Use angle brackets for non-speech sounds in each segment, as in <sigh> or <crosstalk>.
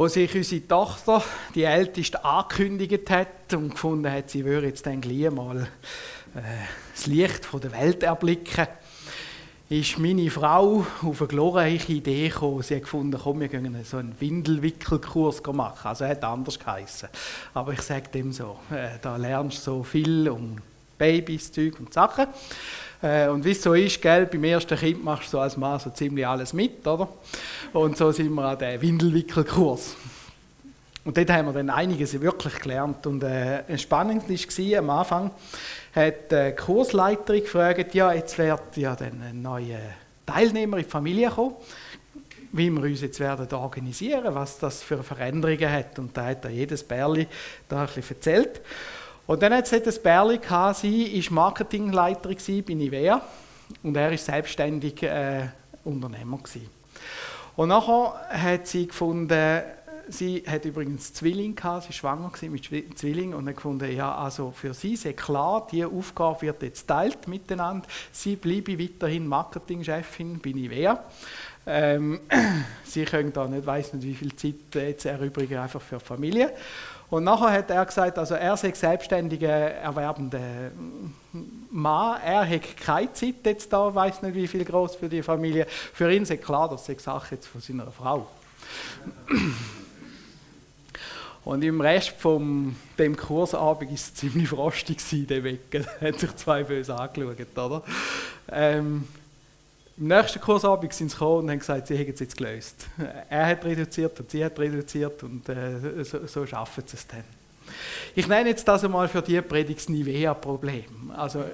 wo sich unsere Tochter, die Älteste, angekündigt hat und gefunden hat, sie würde jetzt dann gleich mal äh, das Licht von der Welt erblicken, ist meine Frau auf eine glorreiche Idee gekommen. Sie hat gefunden, komm, wir gehen so einen Windelwickelkurs machen. Also hat anders geheißen. Aber ich sage dem so, äh, da lernst du so viel um Babys, Zeug und Sachen. Äh, und wie es so ist, gell, beim ersten Kind machst du so als Mann so ziemlich alles mit, oder? Und so sind wir an dem Windelwickelkurs. Und dort haben wir dann einiges wirklich gelernt. Und äh, spannend war am Anfang, hat die Kursleiterin gefragt, ja, jetzt wird ja dann ein neuer Teilnehmer in die Familie kommen, wie wir uns jetzt werden organisieren, was das für Veränderungen hat. Und da hat er jedes Bärli da ein bisschen erzählt. Und dann hat es ein Bärli gehabt, sie war Marketingleiterin bei Nivea und er war selbstständig äh, Unternehmer. Gewesen. Und nachher hat sie gefunden, sie hat übrigens Zwilling gehabt, sie war schwanger mit Zwilling und hat gefunden, ja, also für sie ist klar, diese Aufgabe wird jetzt teilt miteinander. Sie bleibe weiterhin Marketingchefin bei Nivea. Ähm, <clears throat> sie können da nicht, weiß nicht, wie viel Zeit jetzt erübrigen einfach für Familie. Und nachher hat er gesagt, also er sei selbstständiger erwerbender Mann, er hat keine Zeit jetzt da, weiß nicht wie viel groß für die Familie. Für ihn ist klar, das ist Sache jetzt von seiner Frau. Und im Rest von dem Kursabend war es ziemlich frostig der Weg. <laughs> Hat sich zwei böse angeschaut, oder? Ähm, Im nächsten Kursabend sind sie gekommen und haben gesagt, sie hätten es jetzt gelöst. <laughs> Er hat reduziert und sie hat reduziert und äh, so, so schaffen sie es dann. Ich nenne jetzt das einmal für die Predigt das Nivea-Problem. Also,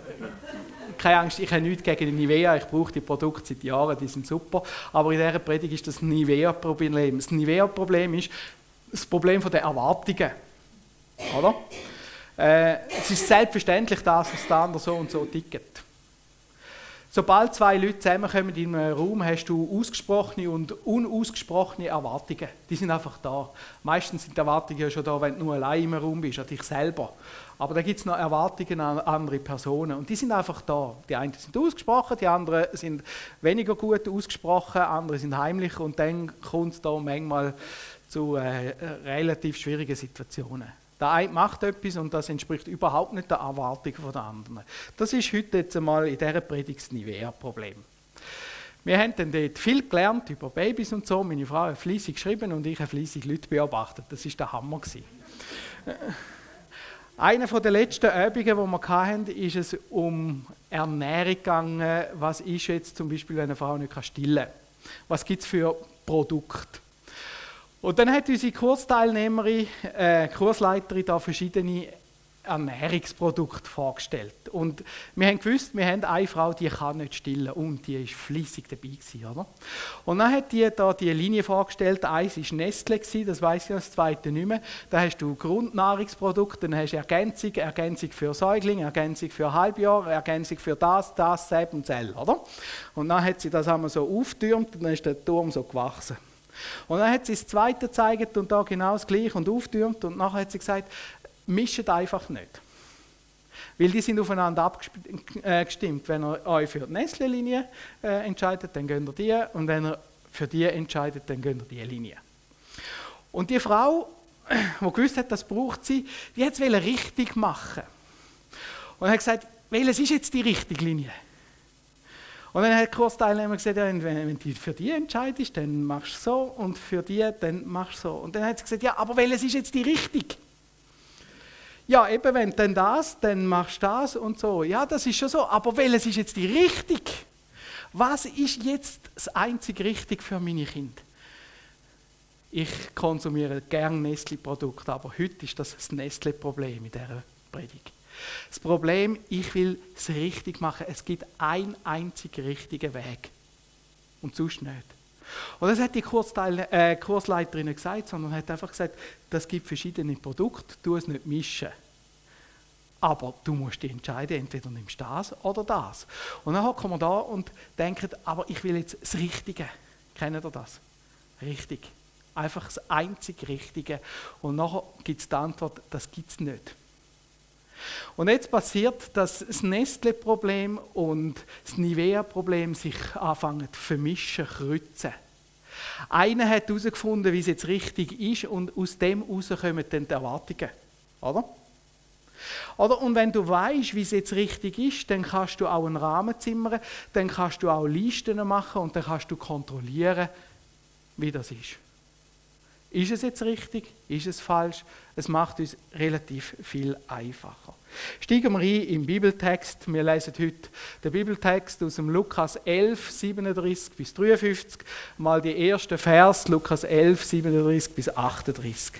keine Angst, ich habe nichts gegen die Nivea, ich brauche die Produkte seit Jahren, die sind super. Aber in dieser Predigt ist das Nivea-Problem. Das Nivea-Problem ist, das Problem der Erwartungen. Oder? Äh, es ist selbstverständlich, dass es andere so und so tickt. Sobald zwei Leute zusammenkommen in einem Raum, hast du ausgesprochene und unausgesprochene Erwartungen. Die sind einfach da. Meistens sind die Erwartungen ja schon da, wenn du nur allein im Raum bist, an dich selber. Aber da gibt es noch Erwartungen an andere Personen. Und die sind einfach da. Die einen sind ausgesprochen, die anderen sind weniger gut ausgesprochen, andere sind heimlich. Und dann kommt es da manchmal zu äh, relativ schwierigen Situationen. Der eine macht etwas und das entspricht überhaupt nicht der Erwartung der anderen. Das ist heute jetzt einmal in dieser Predigt das Nivea-Problem. Wir haben dann dort viel gelernt über Babys und so. Meine Frau hat fleissig geschrieben und ich habe fleissig Leute beobachtet. Das war der Hammer. Eine der letzten Übungen, die wir hatten, ist es um Ernährung gegangen. Was ist jetzt zum Beispiel, wenn eine Frau nicht stillen kann? Was gibt es für Produkte? Und dann hat unsere Kursteilnehmerin, äh, Kursleiterin da verschiedene Ernährungsprodukte vorgestellt. Und wir haben gewusst, wir haben eine Frau, die kann nicht stillen und die ist fließig dabei gewesen, oder? Und dann hat die da die Linie vorgestellt. Eins ist Nestle gewesen, das weiß ich, das zweite nicht mehr. Da hast du Grundnahrungsprodukte, dann hast du Ergänzung, Ergänzung für Säuglinge, Ergänzung für Halbjahr, Ergänzung für das, das, Säb und Zell, oder? Und dann hat sie das einmal so auftürmt und dann ist der Turm so gewachsen. Und dann hat sie das Zweite gezeigt und da genau das Gleiche und auftürmt und nachher hat sie gesagt, mischt einfach nicht. Weil die sind aufeinander abgestimmt. Wenn ihr euch für die Nestle-Linie äh, entscheidet, dann gönnt ihr die. Und wenn ihr für die entscheidet, dann gönnt ihr die Linie. Und die Frau, <clears throat> die gewusst hat, das braucht sie, die hat es richtig machen. Und hat gesagt, welches ist jetzt die richtige Linie? Und dann hat der Kursteilnehmer gesagt, ja, wenn, du für die entscheidest, dann machst du so und für die, dann machst du so. Und dann hat sie gesagt, ja, aber welches ist jetzt die richtige? Ja, eben, wenn dann das, dann machst du das und so. Ja, das ist schon so, aber welches ist jetzt die richtige? Was ist jetzt das einzig Richtige für meine Kinder? Ich konsumiere gerne Nestle-Produkte, aber heute ist das das Nestle-Problem in dieser Predigt. Das Problem, ich will es richtig machen. Es gibt einen einzigen richtigen Weg. Und sonst nicht. Und das hat die Kursteil, äh, Kursleiterin gesagt, sondern hat einfach gesagt, das gibt verschiedene Produkte, du es nicht mischen. Aber du musst dich entscheiden, entweder nimmst du das oder das. Und dann kommen wir da und denken, aber ich will jetzt das Richtige. Kennen ihr das? Richtig. Einfach das einzig Richtige. Und nachher gibt es die Antwort, das gibt es nicht. Und jetzt passiert, dass das Nestle-Problem und das Nivea-Problem sich anfangen zu vermischen, kreuzen. Einer hat herausgefunden, wie es jetzt richtig ist und aus dem heraus kommen dann die Erwartungen. Oder? Oder? Und wenn du weißt, wie es jetzt richtig ist, dann kannst du auch einen Rahmen zimmern, dann kannst du auch Listen machen und dann kannst du kontrollieren, wie das ist. Ist es jetzt richtig? Ist es falsch? Es macht uns relativ viel einfacher. Steigen wir ein im Bibeltext. Wir lesen heute den Bibeltext aus dem Lukas 11, 37 bis 53. Mal die ersten Vers, Lukas 11, 37 bis 38.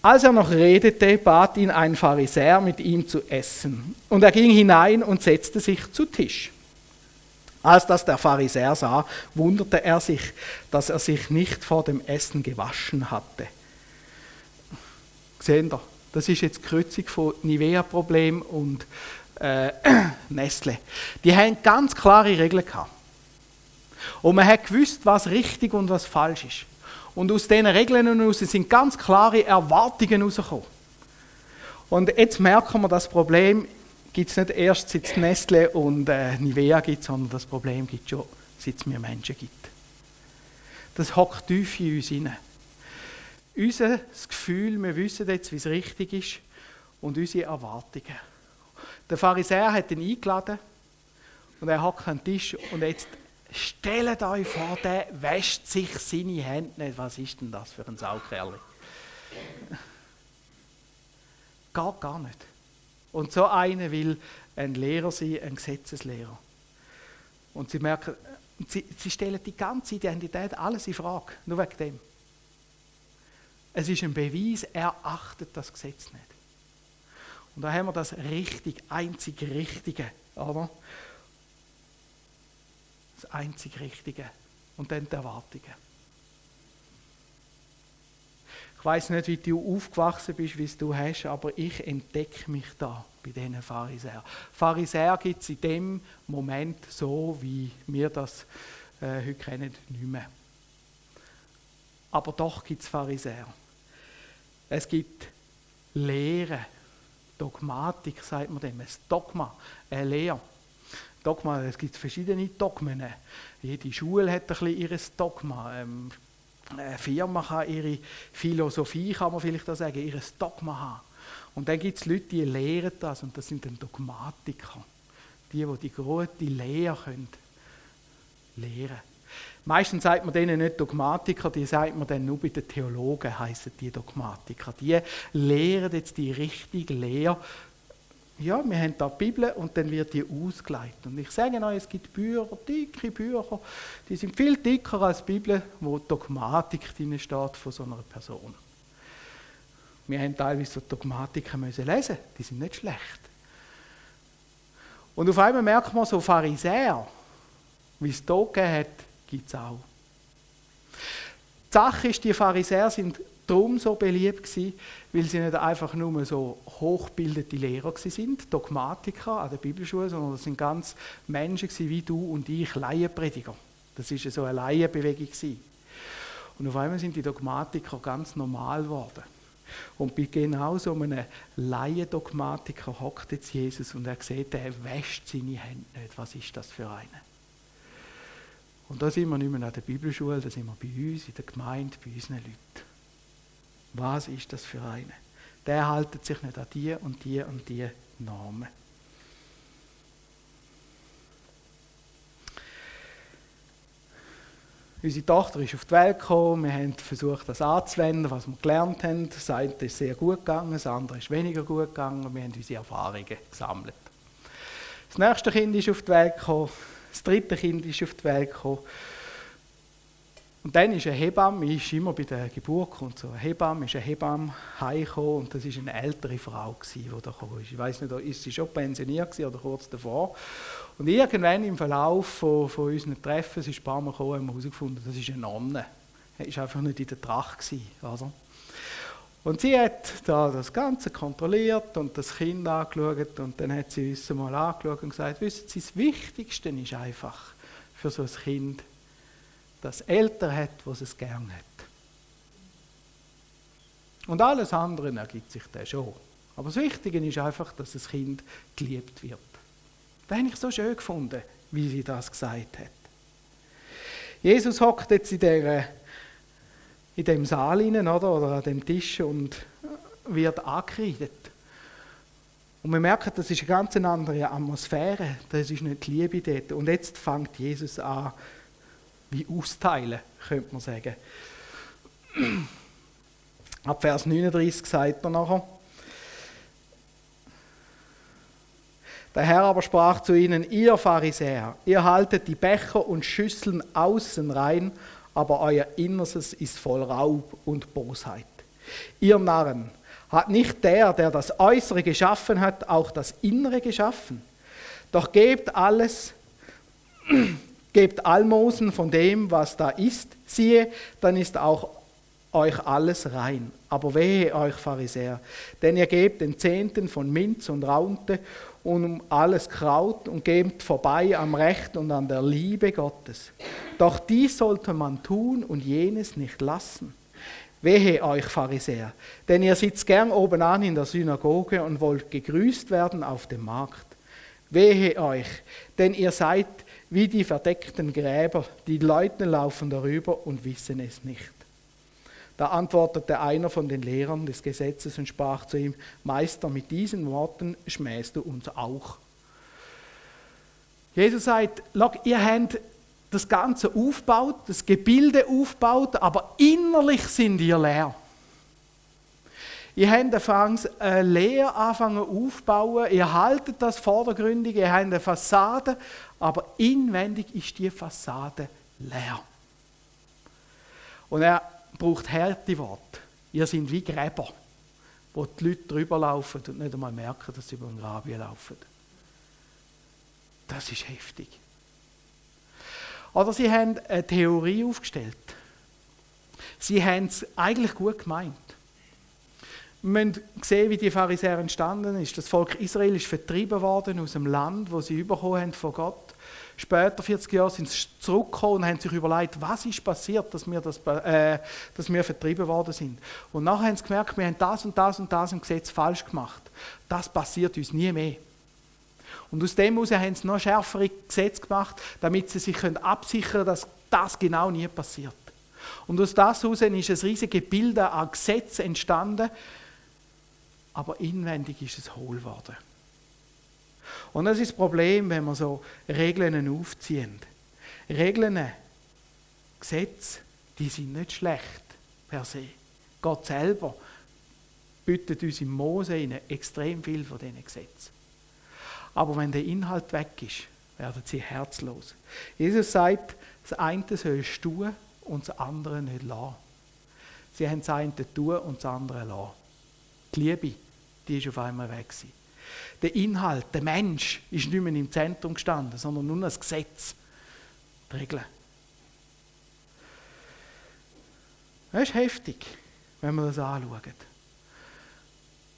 Als er noch redete, bat ihn ein Pharisäer, mit ihm zu essen. Und er ging hinein und setzte sich zu Tisch. Als das der Pharisäer sah, wunderte er sich, dass er sich nicht vor dem Essen gewaschen hatte. Sehen ihr, das ist jetzt die Kreuzung von Nivea-Problem und äh, <clears throat> Nestle. Die haben ganz klare Regeln gehabt. Und man hat gewusst, was richtig und was falsch ist. Und aus diesen Regeln heraus sind ganz klare Erwartungen herausgekommen. Und jetzt merken wir, das Problem gibt es nicht erst, seit es Nestle und äh, Nivea gibt, sondern das Problem gibt es schon, seit es mir Menschen gibt. Das hockt tief in uns hinein. Unser Gefühl, wir wissen jetzt, wie es richtig ist, und unsere Erwartungen. Der Pharisäer hat ihn eingeladen und er hockt am Tisch und jetzt Stellt euch vor, der wäscht sich seine Hände nicht. Was ist denn das für ein Saukerl? Geht gar nicht. Und so einer will ein Lehrer sein, ein Gesetzeslehrer. Und sie merken, sie, sie stellen die ganze Identität, alles in Frage, nur wegen dem. Es ist ein Beweis, er achtet das Gesetz nicht. Und da haben wir das richtig, einzig Richtige, oder? das einzig Richtige. Und dann die Erwartungen. Ich weiß nicht, wie du aufgewachsen bist, wie es du hast, aber ich entdecke mich da bei diesen Pharisäern. Pharisäer gibt es in dem Moment so, wie wir das äh, heute kennen, nicht mehr. Aber doch gibt es Pharisäer. Es gibt Lehre, Dogmatik, sagt man dem, ein Dogma, eine Lehre. Dogma, es gibt verschiedene Dogmen. Jede Schule hat ein bisschen ihr Dogma. Ähm, Firma kann ihre Philosophie, kann man vielleicht auch sagen, ihr Dogma haben. Und dann gibt es Leute, die lehren das und das sind dann Dogmatiker. Die, die die große Lehre können lehren. Meistens sagt man denen nicht Dogmatiker, die sagt man dann nur bei den Theologen, heißen die Dogmatiker. Die lehren jetzt die richtige Lehre ja, wir haben da die Bibel und dann wird die ausgeleitet. Und ich sage euch, es gibt Bücher, dicke Bücher, die sind viel dicker als die Bibel, wo Dogmatik drin steht von so einer Person. Wir haben teilweise so Dogmatiken müssen lesen, die sind nicht schlecht. Und auf einmal merkt man, so Pharisäer, wie es hier gegeben hat, gibt es auch. Die Sache ist, die Pharisäer sind darum so beliebt gewesen, weil sie nicht einfach nur so hochbildete Lehrer sind, Dogmatiker an der Bibelschule, sondern das sind ganz Menschen wie du und ich, Laienprediger. Das ist so eine Laienbewegung gewesen. Und auf einmal sind die Dogmatiker ganz normal geworden. Und bei genau so einem Laiendogmatiker hockt jetzt Jesus und er sieht, er wäscht seine Hände nicht. Was ist das für eine? Und da sind wir nicht mehr an der Bibelschule, da sind wir bei uns, in der Gemeinde, bei unseren Leuten. Was ist das für eine? Der haltet sich nicht an die und die und die Normen. Unsere Tochter ist auf die Welt gekommen, wir haben versucht, das anzuwenden, was wir gelernt haben. Das eine ist sehr gut gegangen, das andere ist weniger gut gegangen. Wir haben unsere Erfahrungen gesammelt. Das nächste Kind ist auf die Welt gekommen, das dritte Kind ist auf die Welt gekommen. Und dann ist eine Hebamme, ist immer bei der Geburt und so, eine Hebamme ist eine Hebamme heimgekommen und das war eine ältere Frau, die da kam. Ich weiß nicht, ist sie schon pensioniert oder kurz davor. Und irgendwann im Verlauf von, von unseren Treffen, sie ist ein paar Mal gekommen, haben wir herausgefunden, das ist eine Nonne. Sie war einfach nicht in der Tracht. Also. Und sie hat da das Ganze kontrolliert und das Kind angeschaut und dann hat sie uns mal angeschaut und gesagt, wissen Sie, das Wichtigste ist einfach für so ein Kind, das Eltern hat, was es gern hat. Und alles andere ergibt sich dann schon. Aber das Wichtige ist einfach, dass das Kind geliebt wird. Das habe ich so schön gefunden, wie sie das gesagt hat. Jesus hockt jetzt in, der, in dem Saal rein, oder, oder an dem Tisch und wird angekreidet. Und wir merken, das ist eine ganz andere Atmosphäre. Das ist nicht die Liebe dort. Und jetzt fängt Jesus an, wie austeilen, könnte man sagen. Ab Vers 39 sagt er nachher, Der Herr aber sprach zu ihnen, ihr Pharisäer, ihr haltet die Becher und Schüsseln außen rein, aber euer Innerstes ist voll Raub und Bosheit. Ihr Narren, hat nicht der, der das Äußere geschaffen hat, auch das Innere geschaffen? Doch gebt alles, gebt Almosen von dem, was da ist, siehe, dann ist auch euch alles rein. Aber wehe euch Pharisäer, denn ihr gebt den Zehnten von Minz und Raunte und um alles Kraut und gebt vorbei am Recht und an der Liebe Gottes. Doch dies sollte man tun und jenes nicht lassen. Wehe euch Pharisäer, denn ihr sitzt gern oben an in der Synagoge und wollt gegrüßt werden auf dem Markt. Wehe euch, denn ihr seid wie die verdeckten Gräber, die Leute laufen darüber und wissen es nicht. Da antwortete einer von den Lehrern des Gesetzes und sprach zu ihm, Meister, mit diesen Worten schmähst du uns auch. Jesus sagt, ihr habt das Ganze aufbaut, das Gebilde aufbaut, aber innerlich sind ihr leer. Ihr habt eine Lehre anfangen aufbauen, ihr haltet das vordergründig, ihr habt eine Fassade, aber inwendig ist die Fassade leer. Und er braucht harte Worte. Ihr seid wie Gräber, wo die Leute drüber laufen und nicht einmal merken, dass sie über den Graben laufen. Das ist heftig. Oder sie haben eine Theorie aufgestellt. Sie haben es eigentlich gut gemeint. Wir müssen sehen, wie die Pharisäer entstanden ist. Das Volk Israel ist vertrieben worden aus dem Land, wo sie bekommen haben von Gott. Später, 40 Jahre, sind sie zurückgekommen und haben sich überlegt, was ist passiert, dass wir, das, äh, dass wir vertrieben worden sind. Und nachher haben sie gemerkt, wir haben das und das und das im Gesetz falsch gemacht. Das passiert uns nie mehr. Und aus dem heraus haben sie noch schärfere Gesetze gemacht, damit sie sich absichern können, dass das genau nie passiert. Und aus das heraus ist ein riesiges Bild an Gesetzen entstanden, aber inwendig ist es hohl geworden. Und das ist das Problem, wenn wir so Regeln aufziehen. Regeln, Gesetze, die sind nicht schlecht per se. Gott selber bietet uns im Mose extrem viel von diesen Gesetzen. Aber wenn der Inhalt weg ist, werden sie herzlos. Jesus sagt, das eine sollst du tun und das andere nicht lassen. Sie haben das eine tun und das andere lassen. Die Liebe, die ist auf einmal weg. Gewesen. Der Inhalt, der Mensch, ist nicht mehr im Zentrum gestanden, sondern nur das Gesetz, die Regeln. Das ist heftig, wenn wir das anschauen.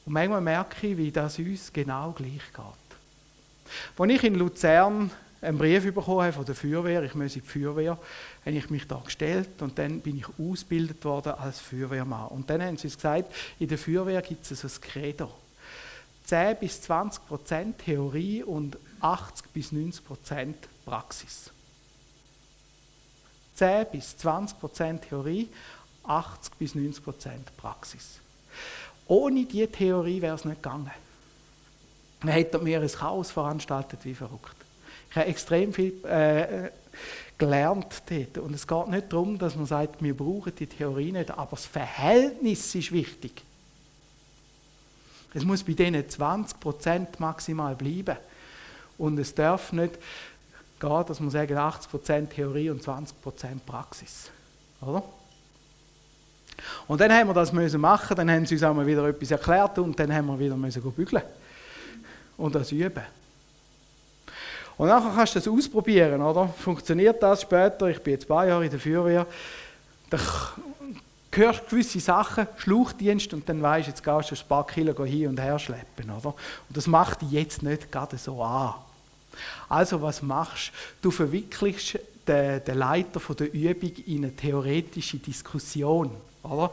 Und manchmal merke ich, wie das uns genau gleich geht. Als ich in Luzern einen Brief bekommen habe von der Feuerwehr, ich muss in die Feuerwehr, habe ich mich da gestellt und dann bin ich ausgebildet worden als Feuerwehrmann. Und dann haben sie uns gesagt, in der Feuerwehr gibt es so ein Credo. 10 bis 20 Prozent Theorie und 80 bis 90 Prozent Praxis. 10 bis 20 Prozent Theorie, 80 bis 90 Prozent Praxis. Ohne diese Theorie wäre es nicht gegangen. Man hat mir ein Chaos veranstaltet wie verrückt. Ich habe extrem viel äh, gelernt dort. Und es geht nicht darum, dass man sagt, wir brauchen die Theorie nicht, aber das Verhältnis ist wichtig. Es muss bei diesen 20% maximal bleiben. Und es darf nicht gehen, dass man sagt, 80% Theorie und 20% Praxis. Oder? Und dann haben wir das müssen machen, dann haben sie uns auch wieder etwas erklärt und dann haben wir wieder müssen bügeln und das üben. Und nachher kannst du das ausprobieren, oder? Funktioniert das später? Ich bin jetzt paar Jahre in der Feuerwehr. Da hörst gewisse Sachen, Schluchdienst, und dann weißt du, jetzt gehst du ein paar Kilo hin und her schleppen, oder? Und das macht dich jetzt nicht gerade so an. Also was machst du? Du verwickelst den Leiter der Übung in eine theoretische Diskussion, oder?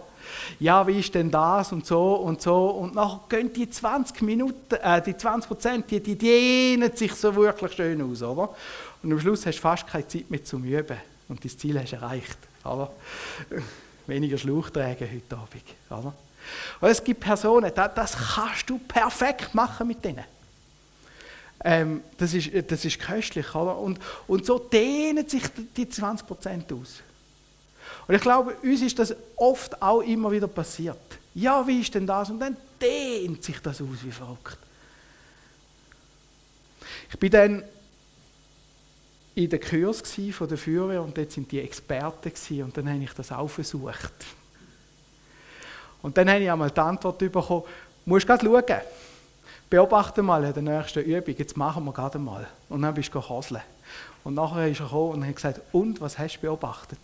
ja, wie ist denn das und so und so. Und nachher gehen die 20 Minuten, äh, die 20 Prozent, die, die dehnen sich so wirklich schön aus, oder? Und am Schluss hast du fast keine Zeit mehr zum Üben. und das Ziel hast du erreicht. Oder? <laughs> Weniger Schlauch tragen heute Abend. Oder? Und es gibt Personen, das, das kannst du perfekt machen mit denen. Ähm, das, ist, das ist köstlich. Oder? Und, und so dehnen sich die 20% aus. Und ich glaube, uns ist das oft auch immer wieder passiert. Ja, wie ist denn das? Und dann dehnt sich das aus wie verrückt. Ich bin dann in der Kurs von der Führer und dort sind die Experten und dann habe ich das auch versucht. Und dann habe ich einmal die Antwort bekommen, du musst gerade schauen, beobachte mal in der nächsten Übung, jetzt machen wir gerade mal. Und dann bist du gehoseln. Und nachher ist er gekommen und hat gesagt, und, was hast du beobachtet?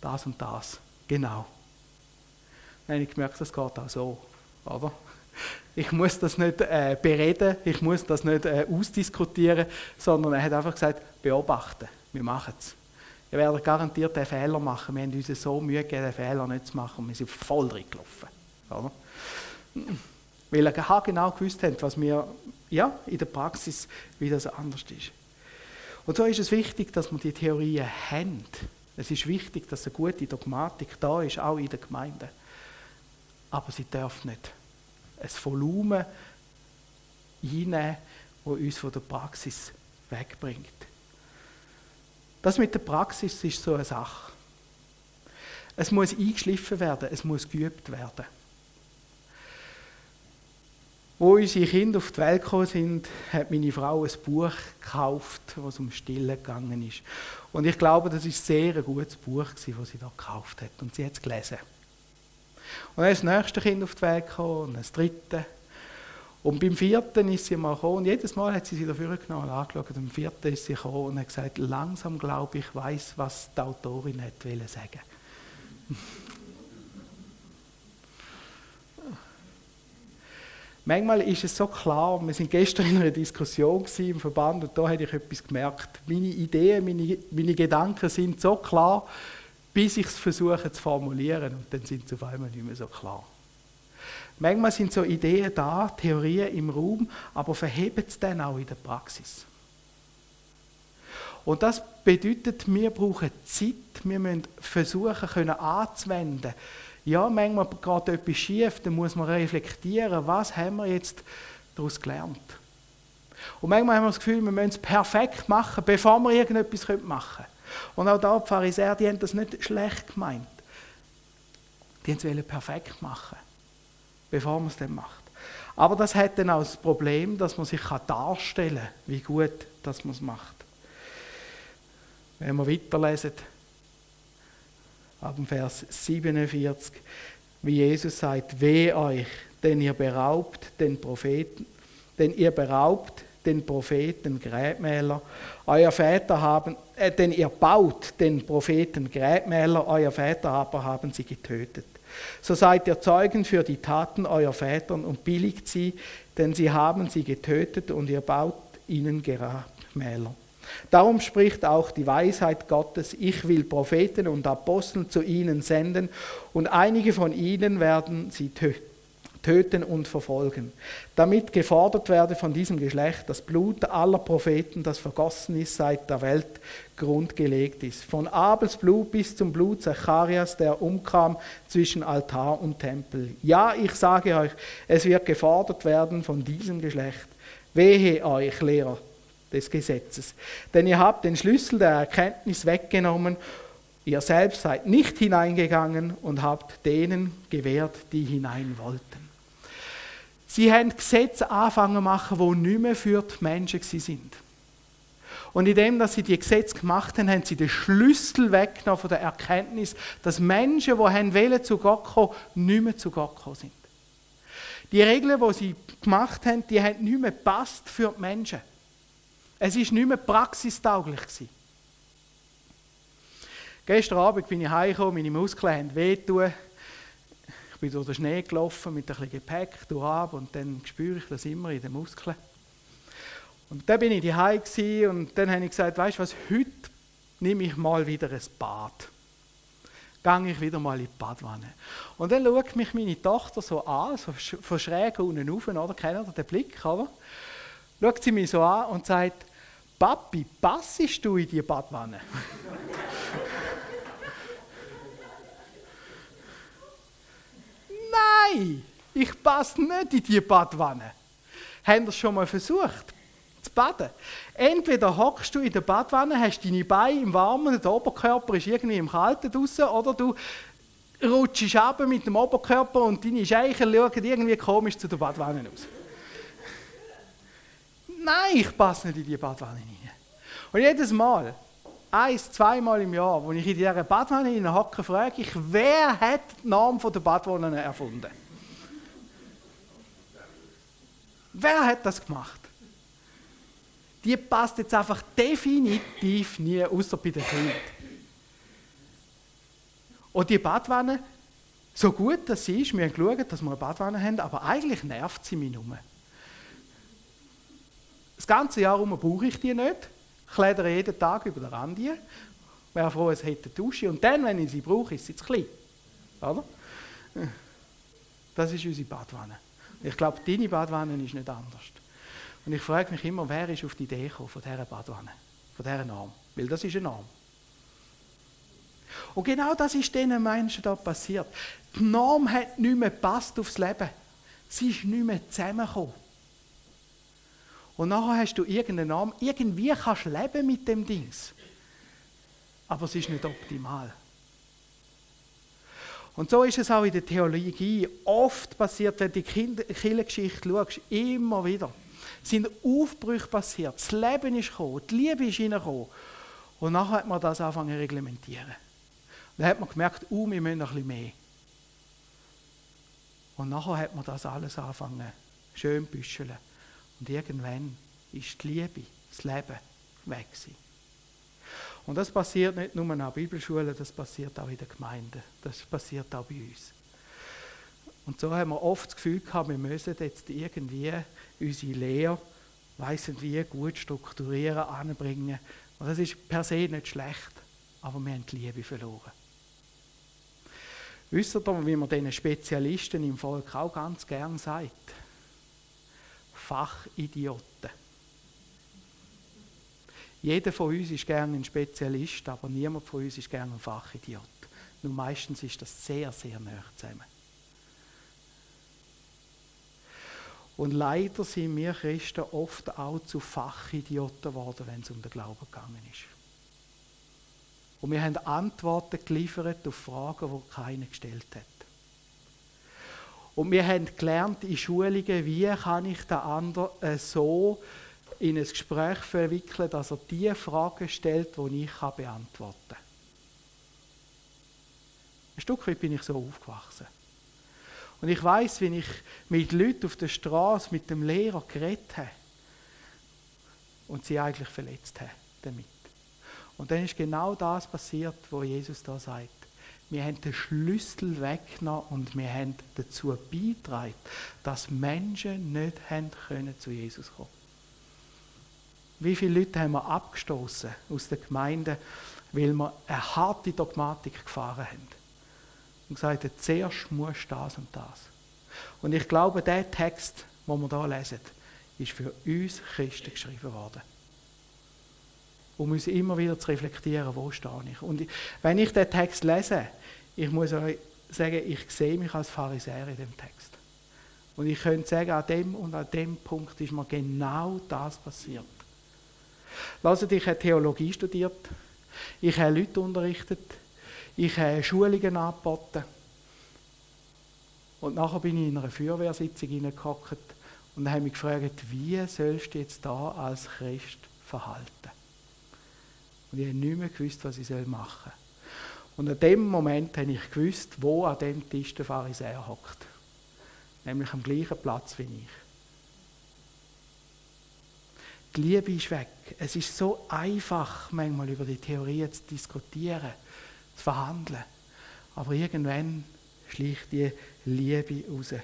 Das und das. Genau. Dann ich gemerkt, das geht auch so. Oder? Ich muss das nicht äh, bereden, ich muss das nicht äh, ausdiskutieren, sondern er hat einfach gesagt, beobachten, wir machen es. Wir werden garantiert den Fehler machen. Wir haben uns so Mühe gegeben, den Fehler nicht zu machen. Wir sind voll drin gelaufen. Oder? Weil er genau gewusst hat, was wir ja, in der Praxis, wie das anders ist. Und so ist es wichtig, dass wir die Theorien haben. Es ist wichtig, dass eine gute Dogmatik da ist, auch in der Gemeinde. Aber sie darf nicht ein Volumen einnehmen, das uns von der Praxis wegbringt. Das mit der Praxis ist so eine Sache. Es muss eingeschliffen werden, es muss geübt werden. Wo unsere Kinder auf die Welt gekommen sind, hat meine Frau ein Buch gekauft, was um Stillen gegangen ist. Und ich glaube, das ist sehr ein gutes Buch, das sie da gekauft hat. Und sie hat es gelesen. Und dann ist das nächste Kind auf die Welt gekommen und das dritte. Und beim vierten ist sie mal gekommen und jedes Mal hat sie sich dafür genommen und angeschaut. Und beim vierten ist sie gekommen und hat gesagt, langsam glaube ich, weiß, was die Autorin hat sagen Manchmal ist es so klar, wir sind gestern in einer Diskussion im Verband und da habe ich etwas gemerkt. Meine Ideen, meine, meine Gedanken sind so klar, bis ich es versuche zu formulieren und dann sind sie auf einmal nicht mehr so klar. Manchmal sind so Ideen da, Theorien im Raum, aber verheben es dann auch in der Praxis. Und das bedeutet, wir brauchen Zeit, wir müssen versuchen können anzuwenden. Ja, manchmal geht etwas schief, dann muss man reflektieren, was haben wir jetzt daraus gelernt. Und manchmal haben wir das Gefühl, wir müssen es perfekt machen, bevor wir irgendetwas machen können. Und auch da, die Pharisäer, die haben das nicht schlecht gemeint. Die wollten es perfekt machen, bevor man es dann macht. Aber das hat dann auch das Problem, dass man sich darstellen kann, wie gut dass man es macht. Wenn wir weiterlesen, ab dem Vers 47, wie Jesus sagt, weh euch, denn ihr beraubt den Propheten, denn ihr beraubt den Propheten Gräbmäler. Euer Väter haben, äh, denn ihr baut den Propheten Gräbmäler, euer Väter aber haben sie getötet. So seid ihr Zeugen für die Taten eurer Väter und billigt sie, denn sie haben sie getötet und ihr baut ihnen Grabmäler. Darum spricht auch die Weisheit Gottes, ich will Propheten und Aposteln zu ihnen senden und einige von ihnen werden sie töten töten und verfolgen, damit gefordert werde von diesem Geschlecht das Blut aller Propheten, das vergossen ist, seit der Welt grundgelegt ist. Von Abels Blut bis zum Blut Zacharias, der umkam zwischen Altar und Tempel. Ja, ich sage euch, es wird gefordert werden von diesem Geschlecht. Wehe euch, Lehrer des Gesetzes, denn ihr habt den Schlüssel der Erkenntnis weggenommen Ihr selbst seid nicht hineingegangen und habt denen gewährt, die hinein wollten. Sie haben Gesetze angefangen zu machen, die nicht mehr für die Menschen sind. Und indem dass sie die Gesetze gemacht haben, haben sie den Schlüssel weggenommen von der Erkenntnis, dass Menschen, die haben wollen, zu Gott kommen, nicht mehr zu Gott gekommen sind. Die Regeln, die sie gemacht haben, die haben nicht mehr gepasst für die Menschen. Es war nicht mehr praxistauglich. Gestern Abend bin ich heimgekommen, meine Muskeln haben wehgetan bin durch den Schnee gelaufen mit bisschen Gepäck ab und dann spüre ich das immer in den Muskeln. Und dann bin ich daheim und dann habe ich gesagt, weißt du was, heute nehme ich mal wieder ein Bad. Gehe ich wieder mal in die Badwanne. Und dann schaut mich meine Tochter so an, so von schräg unten rauf, oder? Kennt ihr den Blick, oder? Schaut sie mich so an und sagt, Papi, passest du in die Badwanne? Nein, ich passe nicht in die Badwanne. Haben das schon mal versucht? Zu baden. Entweder hockst du in der Badwanne, hast deine Beine im Warmen, der Oberkörper ist irgendwie im Kalten draußen, oder du rutschst ab mit dem Oberkörper und deine Scheichen schauen irgendwie komisch zu der Badwanne aus. Nein, ich passe nicht in die Badwanne rein. Und jedes Mal, eins, zweimal im Jahr, wenn ich in dieser Badwanne hocke, frage ich, wer hat die Namen der Badwanne erfunden? Wer hat das gemacht? Die passt jetzt einfach definitiv nie, außer bei den Kindern. Und die Badwanne, so gut dass sie ist, wir haben geschaut, dass wir eine Badwanne haben, aber eigentlich nervt sie mich nur. Das ganze Jahr herum brauche ich die nicht. Ich kledere jeden Tag über den Rand hier. Wäre froh, es hätte Dusche. Und dann, wenn ich sie brauche, ist sie zu klein. Oder? Das ist unsere Badwanne. Ich glaube, deine Badwanne ist nicht anders. Und ich frage mich immer, wer ist auf die Idee gekommen von dieser Badwanne, von dieser Norm? Weil das ist eine Norm. Und genau das ist diesen Menschen da passiert. Die Norm hat nicht mehr gepasst aufs Leben. Sie ist nicht mehr zusammengekommen. Und nachher hast du irgendeinen Namen. Irgendwie kannst du leben mit dem Dings. Aber es ist nicht optimal. Und so ist es auch in der Theologie. Oft passiert, wenn du die Kirchengeschichte schaust, immer wieder, sind Aufbrüche passiert. Das Leben ist gekommen, die Liebe ist hineingekommen. Und nachher hat man das angefangen zu reglementieren. Dann hat man gemerkt, uh, wir müssen noch ein bisschen mehr. Und nachher hat man das alles angefangen schön büscheln. Und irgendwann ist die Liebe, das Leben weg gewesen. Und das passiert nicht nur an der Bibelschule, das passiert auch in der Gemeinde. Das passiert auch bei uns. Und so haben wir oft das Gefühl gehabt, wir müssen jetzt irgendwie unsere Lehre, weissen wie, gut strukturieren, anbringen. Und das ist per se nicht schlecht, aber wir haben die Liebe verloren. Wisst ihr, wie man diesen Spezialisten im Volk auch ganz gern sagt? Fachidioten. Jeder von uns ist gerne ein Spezialist, aber niemand von uns ist gerne ein Fachidiot. Nur meistens ist das sehr, sehr nah zusammen. Und leider sind wir Christen oft auch zu Fachidioten geworden, wenn es um den Glauben gegangen ist. Und wir haben Antworten geliefert auf Fragen, die keiner gestellt hat. Und wir haben gelernt in Schulungen, wie kann ich den anderen äh, so in ein Gespräch verwickeln, dass er die Fragen stellt, die ich beantworten kann. Ein Stück weit bin ich so aufgewachsen. Und ich weiß, wenn ich mit Leuten auf der Straße mit dem Lehrer geredet habe und sie eigentlich verletzt habe damit. Und dann ist genau das passiert, wo Jesus da sagt. Wir haben den Schlüssel weggenommen und wir haben dazu beigetragen, dass Menschen nicht haben können zu Jesus kommen. Wie viele Leute haben wir abgestoßen aus der Gemeinde, weil wir eine harte Dogmatik gefahren haben und gesagt haben, zuerst muss das und das. Und ich glaube, der Text, den wir hier lesen, ist für uns Christen geschrieben worden um uns immer wieder zu reflektieren, wo stehe ich. Und wenn ich den Text lese, ich muss euch sagen, ich sehe mich als Pharisäer in dem Text. Und ich könnte sagen, an dem und an dem Punkt ist mir genau das passiert. Lasst ich habe Theologie studiert, ich habe Leute unterrichtet, ich habe Schulungen angeboten. Und nachher bin ich in einer Feuerwehrsitzung hineingehockt und habe mich gefragt, wie sollst du jetzt da als Christ verhalten? Und ich habe nicht mehr gewusst, was ich machen soll. Und in dem Moment habe ich gewusst, wo an dem Tisch der Pharisäer hockt. Nämlich am gleichen Platz wie ich. Die Liebe ist weg. Es ist so einfach, manchmal über die Theorien zu diskutieren, zu verhandeln. Aber irgendwann schleicht die Liebe raus.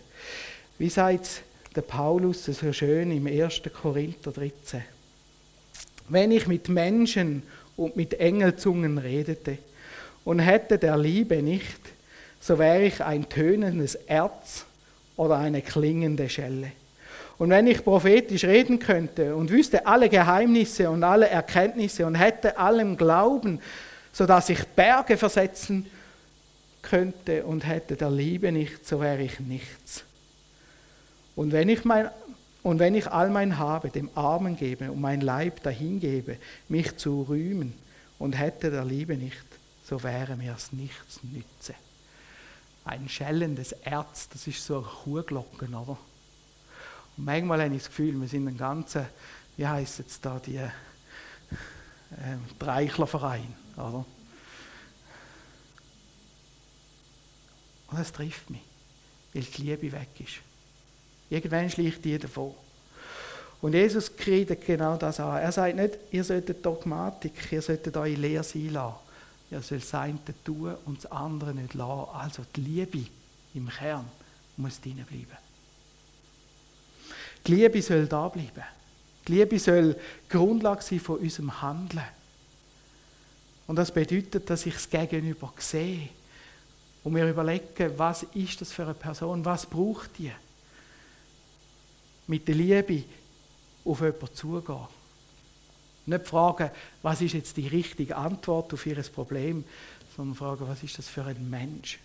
Wie sagt der Paulus so schön im 1. Korinther 13? Wenn ich mit Menschen und mit Engelzungen redete. Und hätte der Liebe nicht, so wäre ich ein tönendes Erz oder eine klingende Schelle. Und wenn ich prophetisch reden könnte und wüsste alle Geheimnisse und alle Erkenntnisse und hätte allem Glauben, sodass ich Berge versetzen könnte und hätte der Liebe nicht, so wäre ich nichts. Und wenn ich mein und wenn ich all mein Habe dem Armen gebe und mein Leib dahingebe, mich zu rühmen und hätte der Liebe nicht, so wäre mir es nichts nütze. Ein schellendes Erz, das ist so eine Kuhglocken, oder? Und manchmal habe ich das Gefühl, wir sind ein ganzer, wie heißt jetzt da die äh, Dreichlerverein, oder? Und das trifft mich, weil die Liebe weg ist. Irgendwann schleicht die davon. Und Jesus kreidet genau das an. Er sagt nicht, ihr solltet Dogmatik, ihr solltet eure Lehre sein lassen. Ihr sollt das eine tun und das andere nicht lassen. Also die Liebe im Kern muss drin bleiben. Die Liebe soll da bleiben. Die Liebe soll Grundlage sein von unserem Handeln. Und das bedeutet, dass ich das Gegenüber sehe und mir überlege, was ist das für eine Person, was braucht die? mit der Liebe auf jemanden zugehen. Nicht fragen, was ist jetzt die richtige Antwort auf ihr Problem, sondern fragen, was ist das für ein Mensch?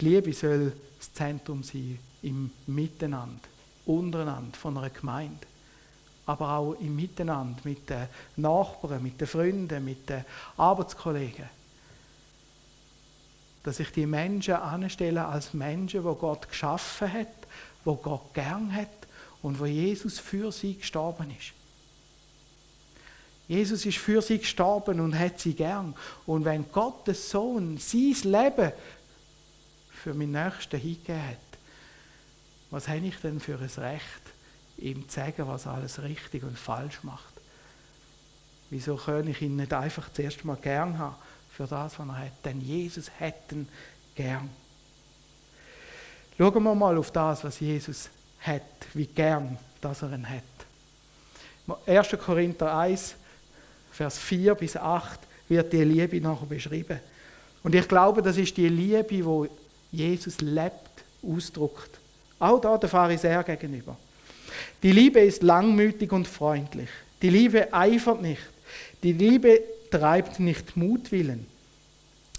Die Liebe soll das Zentrum sein im Miteinander, untereinander von einer Gemeinde, aber auch im Miteinander mit den Nachbarn, mit den Freunden, mit den Arbeitskollegen. Dass sich die Menschen anstellen als Menschen, wo Gott geschaffen hat wo Gott gern hat und wo Jesus für sie gestorben ist. Jesus ist für sie gestorben und hat sie gern. Und wenn Gottes Sohn sein Leben für meinen Nächsten hingegeben hat, was habe ich denn für ein Recht, ihm zu sagen, was alles richtig und falsch macht? Wieso kann ich ihn nicht einfach zuerst mal gern haben für das, was er hat? Denn Jesus hätten gern. Schauen wir mal auf das, was Jesus hat, wie gern dass er ihn hat. 1. Korinther 1, Vers 4 bis 8 wird die Liebe nachher beschrieben. Und ich glaube, das ist die Liebe, wo Jesus lebt, ausdruckt. Auch da der Pharisäer gegenüber. Die Liebe ist langmütig und freundlich. Die Liebe eifert nicht. Die Liebe treibt nicht Mutwillen.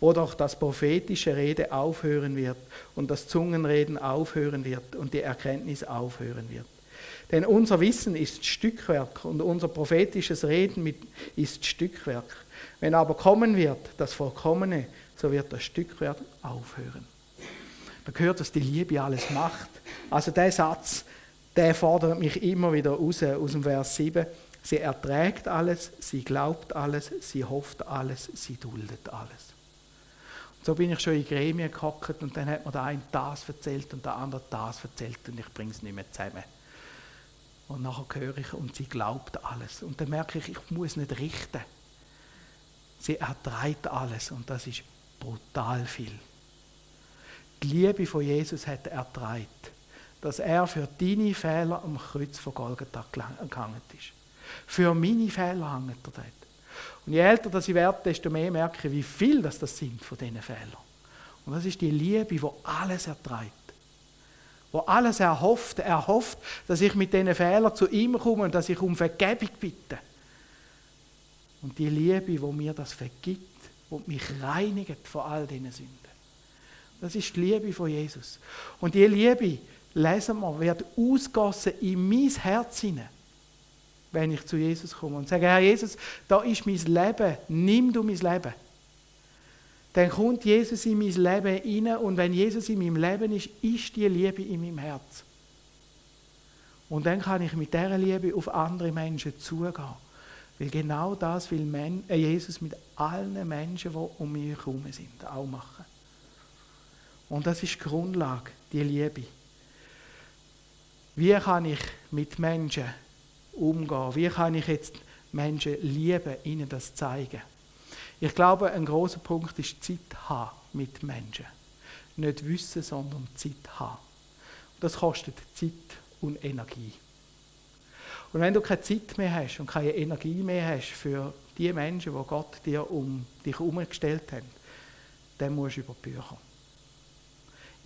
oder auch das prophetische Rede aufhören wird und das Zungenreden aufhören wird und die Erkenntnis aufhören wird. Denn unser Wissen ist Stückwerk und unser prophetisches Reden mit, ist Stückwerk. Wenn aber kommen wird, das Vollkommene, so wird das Stückwerk aufhören. Man hört, dass die Liebe alles macht. Also der Satz, der fordert mich immer wieder raus, aus dem Vers 7. Sie erträgt alles, sie glaubt alles, sie hofft alles, sie duldet alles. So bin ich schon in Gremien gehockt und dann hat mir der eine das erzählt und der andere das erzählt und ich bringe es nicht mehr zusammen. Und nachher höre ich und sie glaubt alles. Und dann merke ich, ich muss nicht richten. Sie erträgt alles und das ist brutal viel. Die Liebe von Jesus hat erträgt, dass er für deine Fehler am Kreuz von Golgatha gehangen ist. Für meine Fehler hängt er dort. Und je älter dass ich werde, desto mehr merke ich, wie viel das, das sind von diesen Fehlern. Und das ist die Liebe, die alles erträgt. Wo alles erhofft, erhofft, dass ich mit diesen Fehlern zu ihm komme und dass ich um Vergebung bitte. Und die Liebe, wo mir das vergibt und mich reinigt von all diesen Sünden. Das ist die Liebe von Jesus. Und die Liebe, lesen wir, wird ausgossen in mein Herz hinein wenn ich zu Jesus komme und sage, Herr Jesus, da ist mein Leben, nimm du mein Leben. Dann kommt Jesus in mein Leben rein und wenn Jesus in meinem Leben ist, ist die Liebe in meinem Herz. Und dann kann ich mit dieser Liebe auf andere Menschen zugehen. Weil genau das will äh, Jesus mit allen Menschen, die um mich herum sind, auch machen. Und das ist die Grundlage, die Liebe. Wie kann ich mit Menschen umgehen? Wie kann ich jetzt Menschen lieben, ihnen das zeigen? Ich glaube, ein großer Punkt ist Zeit haben mit Menschen. Nicht wissen, sondern Zeit haben. Das kostet Zeit und Energie. Und wenn du keine Zeit mehr hast und keine Energie mehr hast für die Menschen, die Gott dir um dich herumgestellt hat, dann musst du über Bücher.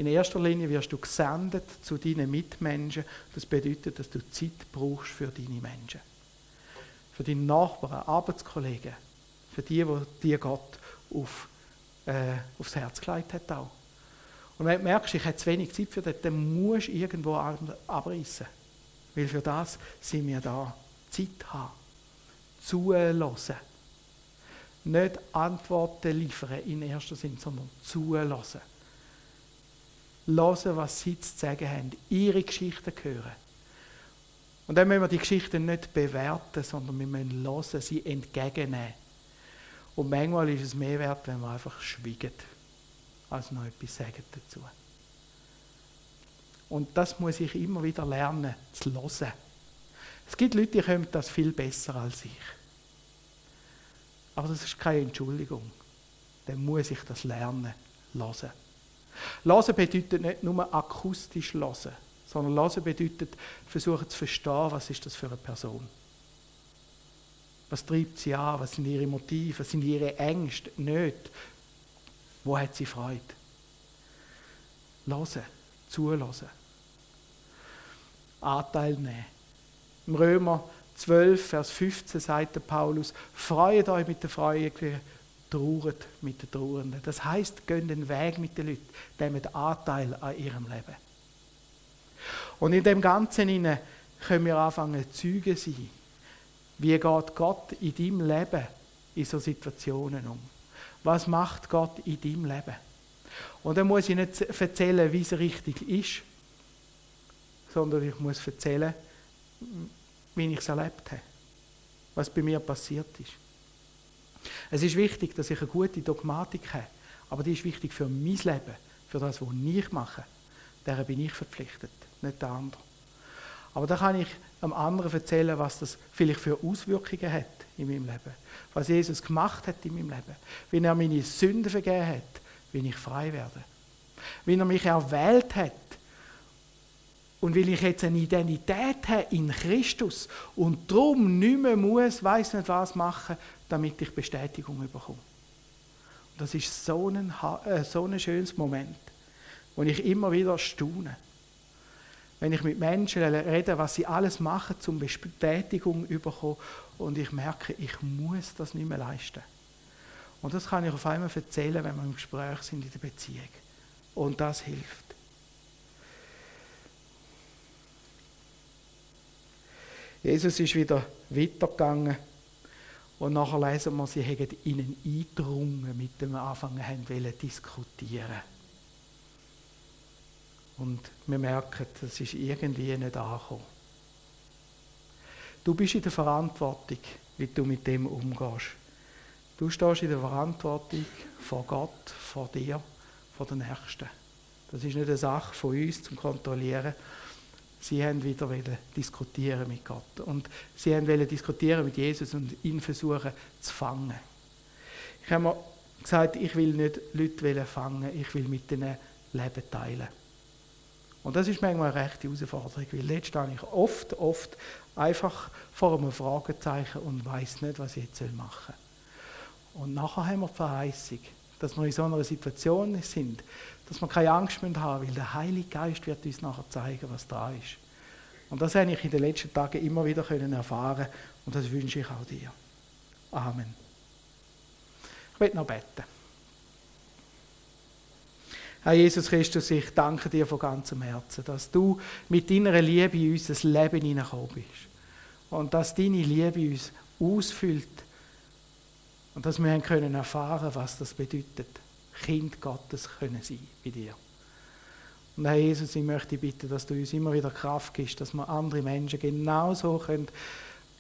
In erster Linie wirst du gesendet zu deinen Mitmenschen. Das bedeutet, dass du Zeit brauchst für deine Menschen. Für deine Nachbarn, Arbeitskollegen, für die, die dir Gott auf, äh, aufs Herz gelegt hat auch. Und wenn du merkst, ich habe zu wenig Zeit für das, dann musst du irgendwo abreißen. Weil für das sind wir da. Zeit haben. Zulassen. Nicht Antworten liefern in erster Sinn, sondern zulassen. Hören, was sie zu sagen haben. Ihre Geschichten hören. Und dann müssen wir die Geschichten nicht bewerten, sondern wir müssen hören, sie entgegennehmen. Und manchmal ist es mehr wert, wenn wir einfach schweigen, als noch etwas sagen dazu. Und das muss ich immer wieder lernen, zu hören. Es gibt Leute, die können das viel besser als ich. Aber das ist keine Entschuldigung. Dann muss ich das lernen, hören. Hören bedeutet nicht nur akustisch hören, sondern hören bedeutet versuchen zu verstehen, was ist das für eine Person. Was treibt sie an? Was sind ihre Motive? Was sind ihre Ängste? Nicht. Wo hat sie Freude? Hören, zulassen. Anteil nehmen. Im Römer 12, Vers 15 sagt der Paulus, freut euch mit der Freude, trauert mit den Trauernden. Das heißt, gehen den Weg mit den Leuten, nehmen Anteil an ihrem Leben. Und in dem Ganzen können wir anfangen, Zeugen sein. Wie geht Gott in deinem Leben in so Situationen um? Was macht Gott in deinem Leben? Und dann muss ich nicht erzählen, wie es richtig ist, sondern ich muss erzählen, wie ich es erlebt habe, was bei mir passiert ist. Es ist wichtig, dass ich eine gute Dogmatik habe, aber die ist wichtig für mein Leben, für das, was ich mache. Daher bin ich verpflichtet, nicht der andere. Aber da kann ich einem anderen erzählen, was das vielleicht für Auswirkungen hat in meinem Leben. Was Jesus gemacht hat in meinem Leben. Wie er meine Sünden vergeben hat, wie ich frei werde. Wie er mich erwählt hat und weil ich jetzt eine Identität habe in Christus und darum nicht mehr muss, weiß nicht was machen, damit ich Bestätigung bekomme. Und das ist so ein, äh, so ein schönes Moment, wo ich immer wieder staune. Wenn ich mit Menschen rede, was sie alles machen, um Bestätigung zu bekommen, und ich merke, ich muss das nicht mehr leisten. Und das kann ich auf einmal erzählen, wenn wir im Gespräch sind in der Beziehung. Und das hilft. Jesus ist wieder weitergegangen und nachher lesen wir, sie hätten ihnen eingedrungen, mit dem Anfang haben wollen diskutieren. Und wir merken, das ist irgendwie nicht angekommen. Du bist in der Verantwortung, wie du mit dem umgehst. Du stehst in der Verantwortung vor Gott, vor dir, vor den Nächsten. Das ist nicht eine Sache von uns zum Kontrollieren, Sie haben wieder diskutieren mit Gott. Und sie haben diskutieren mit Jesus und ihn versuchen zu fangen. Ich habe mir gesagt, ich will nicht Leute fangen, ich will mit ihnen Leben teilen. Und das ist manchmal eine rechte Herausforderung, weil jetzt stehe ich oft, oft einfach vor einem Fragezeichen und weiß nicht, was ich jetzt machen soll. Und nachher haben wir die Verheißung, dass wir in so einer Situation sind, dass wir keine Angst haben müssen, weil der Heilige Geist wird uns nachher zeigen, was da ist. Und das habe ich in den letzten Tagen immer wieder erfahren und das wünsche ich auch dir. Amen. Ich will noch beten. Herr Jesus Christus, ich danke dir von ganzem Herzen, dass du mit deiner Liebe in unser Leben hineingekommen bist. Und dass deine Liebe uns ausfüllt. Und dass wir können erfahren was das bedeutet. Kind Gottes können sein bei dir. Und Herr Jesus, ich möchte bitten, dass du uns immer wieder Kraft gibst, dass wir andere Menschen genauso können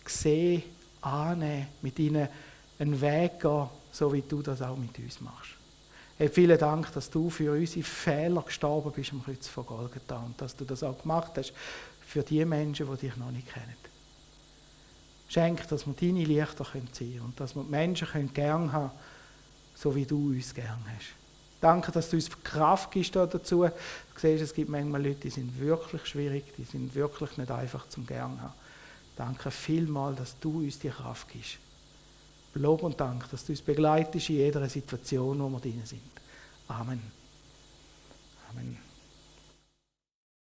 sehen, annehmen, mit ihnen einen Weg gehen, so wie du das auch mit uns machst. Hey, vielen Dank, dass du für unsere Fehler gestorben bist am Kreuz von Golgatha und dass du das auch gemacht hast für die Menschen, die dich noch nicht kennen. Schenk, dass wir deine Lichter ziehen können und dass wir die Menschen können gern haben so wie du uns gern hast. Danke, dass du uns Kraft gibst dazu. Du siehst, es gibt manchmal Leute, die sind wirklich schwierig, die sind wirklich nicht einfach zum Gern haben. Danke vielmal, dass du uns die Kraft gibst. Lob und Dank, dass du uns begleitest in jeder Situation, wo wir drin sind. Amen. Amen.